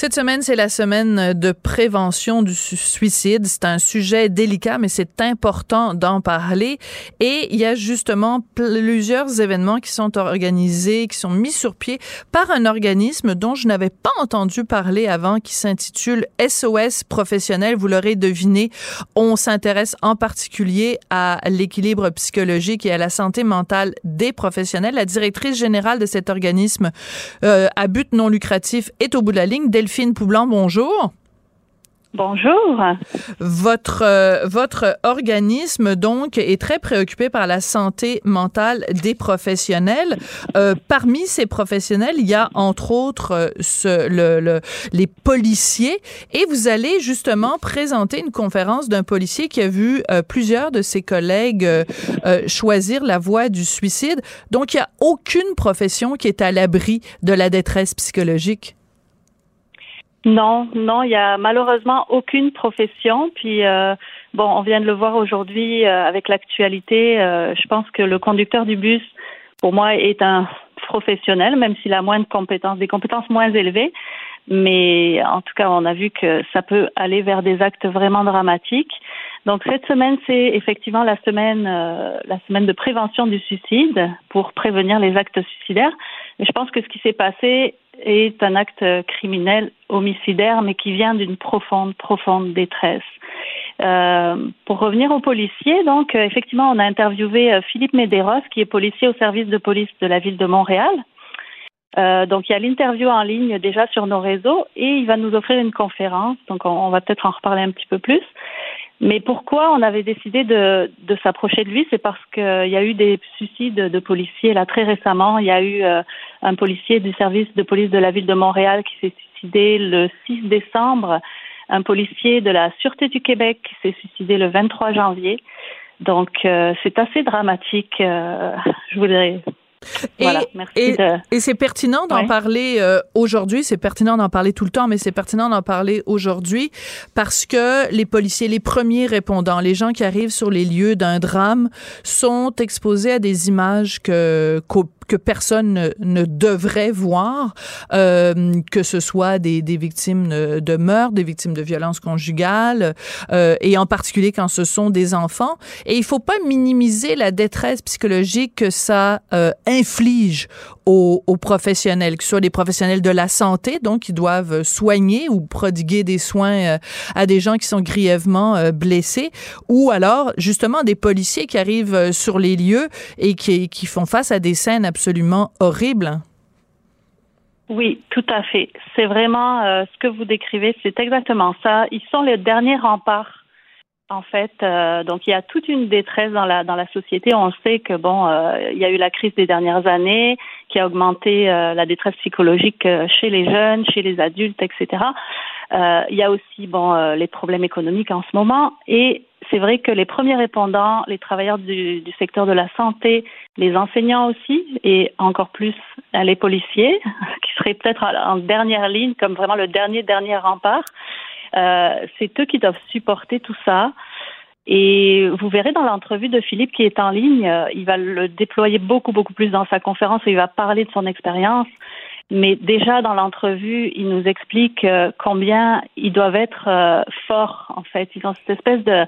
Cette semaine, c'est la semaine de prévention du suicide. C'est un sujet délicat, mais c'est important d'en parler. Et il y a justement plusieurs événements qui sont organisés, qui sont mis sur pied par un organisme dont je n'avais pas entendu parler avant, qui s'intitule SOS Professionnel. Vous l'aurez deviné, on s'intéresse en particulier à l'équilibre psychologique et à la santé mentale des professionnels. La directrice générale de cet organisme euh, à but non lucratif est au bout de la ligne. Poublan, bonjour. Bonjour. Votre euh, votre organisme donc est très préoccupé par la santé mentale des professionnels. Euh, parmi ces professionnels, il y a entre autres euh, ce, le, les policiers et vous allez justement présenter une conférence d'un policier qui a vu plusieurs de ses collègues choisir la voie du suicide. Donc il y a aucune profession qui est à l'abri de la détresse psychologique. Non, non, il y a malheureusement aucune profession. Puis euh, bon, on vient de le voir aujourd'hui euh, avec l'actualité. Euh, je pense que le conducteur du bus, pour moi, est un professionnel, même s'il a moins de compétences, des compétences moins élevées. Mais en tout cas, on a vu que ça peut aller vers des actes vraiment dramatiques. Donc cette semaine, c'est effectivement la semaine, la semaine de prévention du suicide pour prévenir les actes suicidaires. Mais je pense que ce qui s'est passé est un acte criminel homicidaire, mais qui vient d'une profonde, profonde détresse. pour revenir aux policiers, donc effectivement, on a interviewé Philippe Medeiros, qui est policier au service de police de la ville de Montréal. donc il y a l'interview en ligne déjà sur nos réseaux et il va nous offrir une conférence. Donc on va peut-être en reparler un petit peu plus. Mais pourquoi on avait décidé de, de s'approcher de lui? C'est parce qu'il y a eu des suicides de policiers. Là, très récemment, il y a eu euh, un policier du service de police de la ville de Montréal qui s'est suicidé le 6 décembre, un policier de la Sûreté du Québec qui s'est suicidé le 23 janvier. Donc, euh, c'est assez dramatique. Euh, je voudrais et, et, c'est pertinent d'en parler euh, aujourd'hui, c'est pertinent d'en parler tout le temps, mais c'est pertinent d'en parler aujourd'hui parce que les policiers, les premiers répondants, les gens qui arrivent sur les lieux d'un drame sont exposés à des images que que personne ne, devrait voir, euh, que ce soit des, des, victimes de meurtre, des victimes de violences conjugales, euh, et en particulier quand ce sont des enfants. Et il faut pas minimiser la détresse psychologique que ça euh, inflige aux, aux, professionnels, que ce soit des professionnels de la santé, donc qui doivent soigner ou prodiguer des soins euh, à des gens qui sont grièvement euh, blessés, ou alors justement des policiers qui arrivent euh, sur les lieux et qui, qui font face à des scènes absolument horribles. Oui, tout à fait. C'est vraiment ce que vous décrivez, c'est exactement ça. Ils sont les derniers remparts en fait, euh, donc il y a toute une détresse dans la dans la société. On sait que bon, euh, il y a eu la crise des dernières années qui a augmenté euh, la détresse psychologique chez les jeunes, chez les adultes, etc. il y a aussi bon les problèmes économiques en ce moment et c'est vrai que les premiers répondants, les travailleurs du, du secteur de la santé, les enseignants aussi, et encore plus les policiers, qui seraient peut-être en dernière ligne, comme vraiment le dernier dernier rempart, euh, c'est eux qui doivent supporter tout ça. Et vous verrez dans l'entrevue de Philippe qui est en ligne, euh, il va le déployer beaucoup, beaucoup plus dans sa conférence et il va parler de son expérience. Mais déjà dans l'entrevue, il nous explique euh, combien ils doivent être forts, en fait. Ils ont cette espèce de,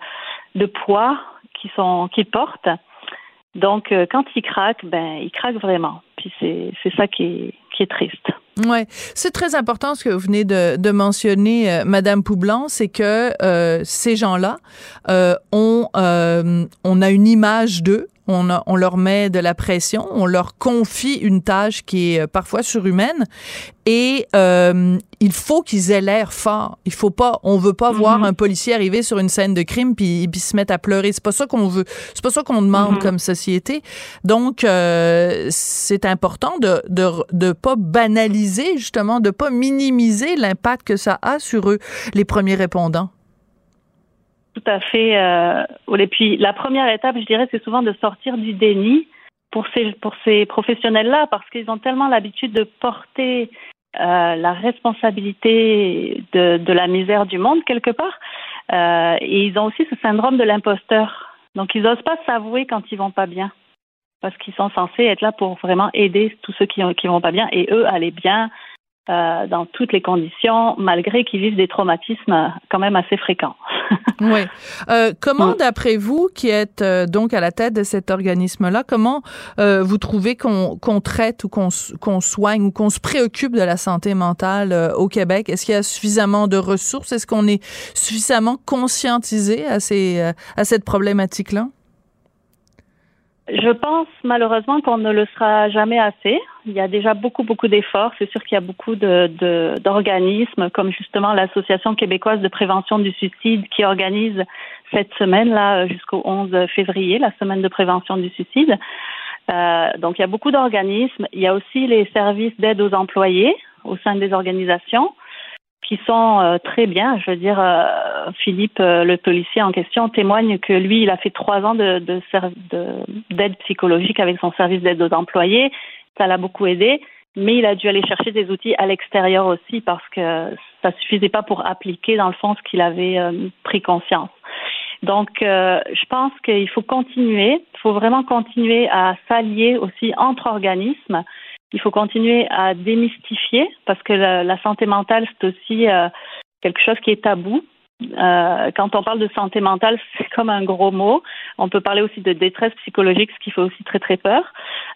de poids qu'ils portent. Donc, quand ils craquent, ben, ils craquent vraiment. Puis c'est ça qui est, qui est triste. Ouais, c'est très important ce que vous venez de, de mentionner, euh, Madame Poublan, c'est que euh, ces gens-là euh, ont, euh, on a une image d'eux on, leur met de la pression, on leur confie une tâche qui est euh, parfois surhumaine et euh, il faut qu'ils aient l'air forts. Il faut pas, on veut pas voir mhm. un policier arriver sur une scène de crime puis, puis se mettre à pleurer. C'est pas ça qu'on veut. C'est pas ça qu'on demande mhm. comme société. Donc euh, c'est important de, de de pas banaliser justement, de pas minimiser l'impact que ça a sur eux, les premiers répondants. Tout à fait. Euh, et puis la première étape, je dirais, c'est souvent de sortir du déni pour ces pour ces professionnels-là, parce qu'ils ont tellement l'habitude de porter euh, la responsabilité de, de la misère du monde quelque part, euh, et ils ont aussi ce syndrome de l'imposteur. Donc ils n'osent pas s'avouer quand ils vont pas bien, parce qu'ils sont censés être là pour vraiment aider tous ceux qui qui vont pas bien et eux aller bien, euh, dans toutes les conditions, malgré qu'ils vivent des traumatismes quand même assez fréquents. oui. Euh, comment, d'après vous, qui êtes euh, donc à la tête de cet organisme-là, comment vous trouvez qu'on traite ou qu'on soigne ou qu'on se préoccupe de la santé mentale au Québec? Est-ce qu'il y a suffisamment de ressources? Est-ce qu'on est suffisamment conscientisé à, ces, à cette problématique-là? Je pense malheureusement qu'on ne le sera jamais assez. Il y a déjà beaucoup, beaucoup d'efforts. C'est sûr qu'il y a beaucoup de, d'organismes, comme justement l'Association québécoise de prévention du suicide, qui organise cette semaine-là jusqu'au 11 février, la semaine de prévention du suicide. Euh, donc, il y a beaucoup d'organismes. Il y a aussi les services d'aide aux employés au sein des organisations qui sont euh, très bien. Je veux dire, euh, Philippe, euh, le policier en question, témoigne que lui, il a fait trois ans de, d'aide psychologique avec son service d'aide aux employés. Ça l'a beaucoup aidé, mais il a dû aller chercher des outils à l'extérieur aussi parce que ça suffisait pas pour appliquer dans le fond ce qu'il avait pris conscience. Donc, je pense qu'il faut continuer, il faut vraiment continuer à s'allier aussi entre organismes il faut continuer à démystifier parce que la, santé mentale, c'est aussi euh, quelque chose qui est tabou. Euh, quand on parle de santé mentale, c'est comme un gros mot. On peut parler aussi de détresse psychologique, ce qui fait aussi très très peur.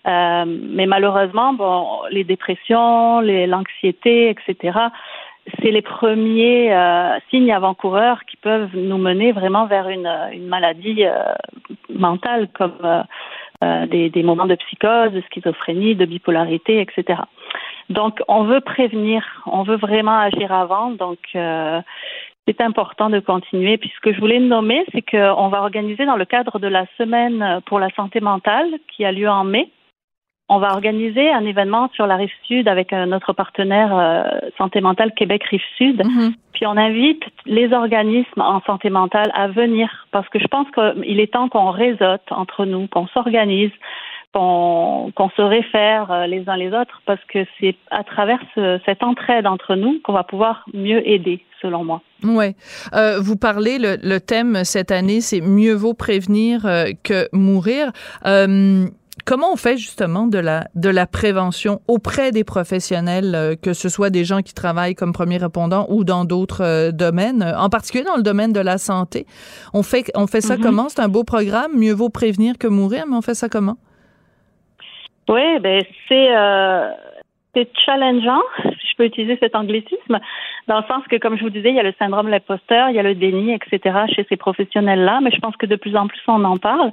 Euh, mais malheureusement, bon, les dépressions, l'anxiété, etc. c'est les premiers euh, signes avant-coureurs qui peuvent nous mener vraiment vers une, une maladie euh, mentale comme euh, des, moments de psychose, de schizophrénie, de bipolarité, etc. Donc, on veut prévenir, on veut vraiment agir avant. Donc, c'est important de continuer. Puis ce que je voulais nommer, c'est qu'on va organiser dans le cadre de la semaine pour la santé mentale qui a lieu en mai on va organiser un événement sur la rive sud avec euh, notre partenaire euh, Santé mentale Québec Rive Sud. Mhm. Puis on invite les organismes en santé mentale à venir parce que je pense qu'il est temps qu'on réseaute entre nous, qu'on s'organise, qu'on se réfère euh, les uns les autres parce que c'est à travers cette entraide entre nous qu'on va pouvoir mieux aider, selon moi. Oui. vous parlez, le, thème cette année, c'est mieux vaut prévenir que mourir. Comment on fait justement de la de la prévention auprès des professionnels, euh, que ce soit des gens qui travaillent comme premiers répondants ou dans d'autres euh, domaines, en particulier dans le domaine de la santé? On fait on fait ça mm-hmm. comment? C'est un beau programme. Mieux vaut prévenir que mourir, mais on fait ça comment? Oui, ben c'est euh, c'est challengeant, si je peux utiliser cet anglicisme, dans le sens que, comme je vous disais, il y a le syndrome de l'imposteur, il y a le déni, etc. chez ces professionnels-là, mais je pense que de plus en plus on en parle.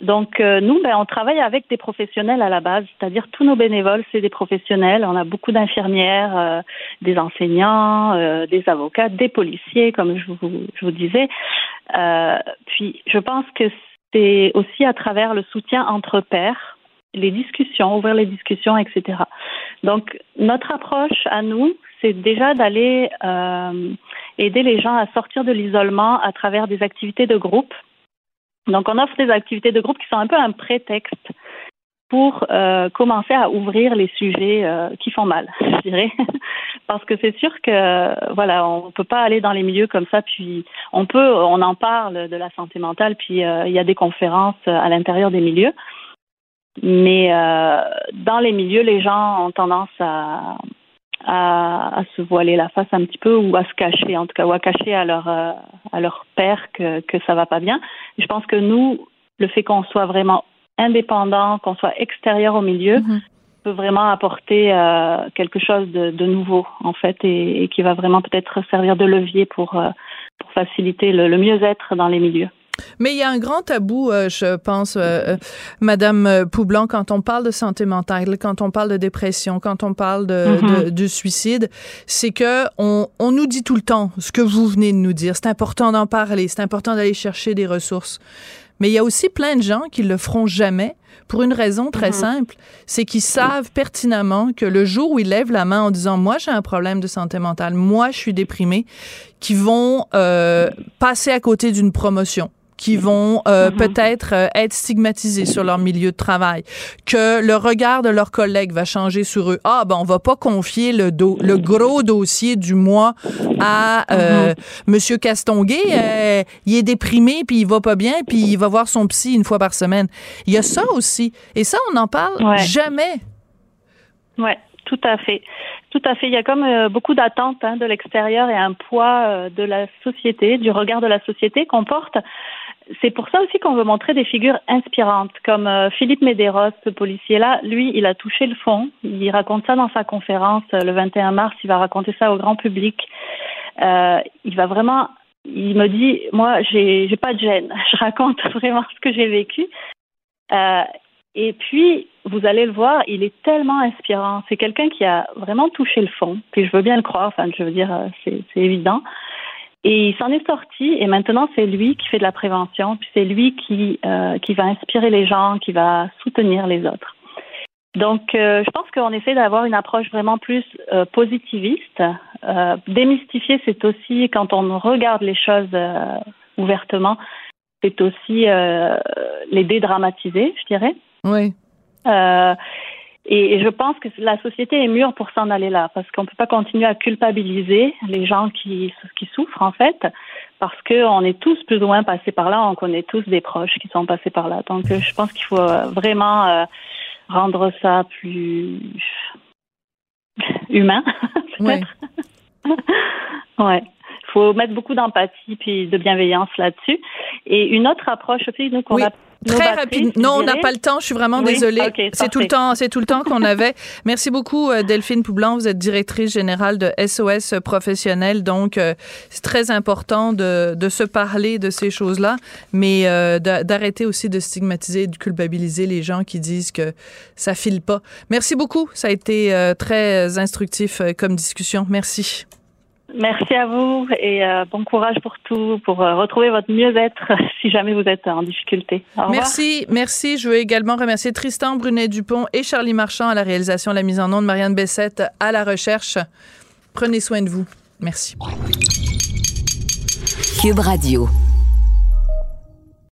Donc euh, nous, ben, on travaille avec des professionnels à la base, c'est-à-dire tous nos bénévoles, c'est des professionnels. On a beaucoup d'infirmières, euh, des enseignants, euh, des avocats, des policiers, comme je vous, je vous disais. puis je pense que c'est aussi à travers le soutien entre pairs, les discussions, ouvrir les discussions, etc. Donc notre approche à nous, c'est déjà d'aller aider les gens à sortir de l'isolement à travers des activités de groupe donc, on offre des activités de groupe qui sont un peu un prétexte pour euh, commencer à ouvrir les sujets euh, qui font mal, je dirais, parce que c'est sûr que voilà, on peut pas aller dans les milieux comme ça. Puis on peut, on en parle de la santé mentale, puis euh, il y a des conférences à l'intérieur des milieux, mais dans les milieux, les gens ont tendance à à, se voiler la face un petit peu ou à se cacher, en tout cas, ou à cacher à leur, euh, à leur père que, que ça va pas bien. Je pense que nous, le fait qu'on soit vraiment indépendant, qu'on soit extérieur au milieu, mm-hmm. peut vraiment apporter euh, quelque chose de, de, nouveau, en fait, et, qui va vraiment peut-être servir de levier pour, euh, pour faciliter le mieux-être dans les milieux. Mais il y a un grand tabou, euh, je pense, euh, euh, Madame Poublan, quand on parle de santé mentale, quand on parle de dépression, quand on parle de, mm-hmm. suicide, c'est que on, on, nous dit tout le temps ce que vous venez de nous dire. C'est important d'en parler, c'est important d'aller chercher des ressources. Mais il y a aussi plein de gens qui le feront jamais pour une raison très mm-hmm. simple, c'est qu'ils savent pertinemment que le jour où ils lèvent la main en disant moi j'ai un problème de santé mentale, moi je suis déprimé, qu'ils vont passer à côté d'une promotion qui vont euh, mm-hmm. peut-être euh, être stigmatisés sur leur milieu de travail, que le regard de leurs collègues va changer sur eux. Ah ben on va pas confier le do le gros dossier du mois à euh, mm-hmm. Monsieur Castonguay. il est déprimé puis il va pas bien puis il va voir son psy une fois par semaine. Il y a ça aussi et ça on n'en parle jamais. Ouais. Tout à fait. Tout à fait. Il y a comme beaucoup d'attentes hein, de l'extérieur et un poids de la société, du regard de la société qu'on porte c'est pour ça aussi qu'on veut montrer des figures inspirantes, comme euh, Philippe Médéros, ce policier-là. Lui, il a touché le fond. Il raconte ça dans sa conférence euh, le 21 mars. Il va raconter ça au grand public. Euh, il va vraiment. Il me dit, moi, j'ai, j'ai pas de gêne. Je raconte vraiment ce que j'ai vécu. et puis, vous allez le voir, il est tellement inspirant. C'est quelqu'un qui a vraiment touché le fond. Puis je veux bien le croire. Enfin, je veux dire, c'est, c'est évident. Et il s'en est sorti et maintenant c'est lui qui fait de la prévention, puis c'est lui qui, euh, qui va inspirer les gens, qui va soutenir les autres. Donc euh, je pense qu'on essaie d'avoir une approche vraiment plus euh, positiviste. Démystifier, c'est aussi quand on regarde les choses ouvertement, c'est aussi les dédramatiser, je dirais. Oui. Et, je pense que la société est mûre pour s'en aller là, parce qu'on ne peut pas continuer à culpabiliser les gens qui, qui souffrent, en fait, parce qu'on est tous plus ou moins passés par là, on connaît tous des proches qui sont passés par là. Donc, je pense qu'il faut euh, vraiment euh, rendre ça plus humain, peut-être. Ouais. Il faut mettre beaucoup d'empathie puis de bienveillance là-dessus. Et une autre approche aussi, nous, qu'on a Très rapide. Non, on n'a pas le temps. Je suis vraiment désolée. c'est tout le temps, c'est tout le temps qu'on avait. Merci beaucoup, euh, Delphine Poublan. Vous êtes directrice générale de SOS Professionnel. Donc, euh, c'est très important de, de, se parler de ces choses-là, mais euh, d'arrêter aussi de stigmatiser et de culpabiliser les gens qui disent que ça file pas. Merci beaucoup. Ça a été très instructif comme discussion. Merci. Merci à vous et euh, bon courage pour tout, pour euh, retrouver votre mieux-être si jamais vous êtes en difficulté. merci, merci. Je veux également remercier Tristan Brunet-Dupont et Charlie Marchand à la réalisation, la mise en de Marianne Bessette à la recherche. Prenez soin de vous. Merci. Cube Radio.